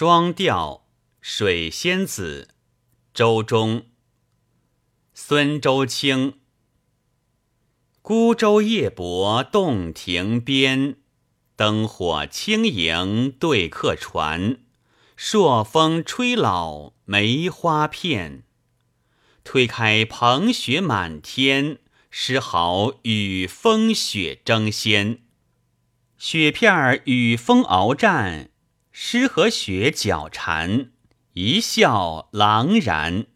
双调水仙子，周中。孙周清。孤舟夜泊洞庭边，灯火轻盈对客船。朔风吹老梅花片，推开蓬雪满天，诗豪与风雪争先。雪片儿与风鏖战。诗和雪脚缠，一笑朗然。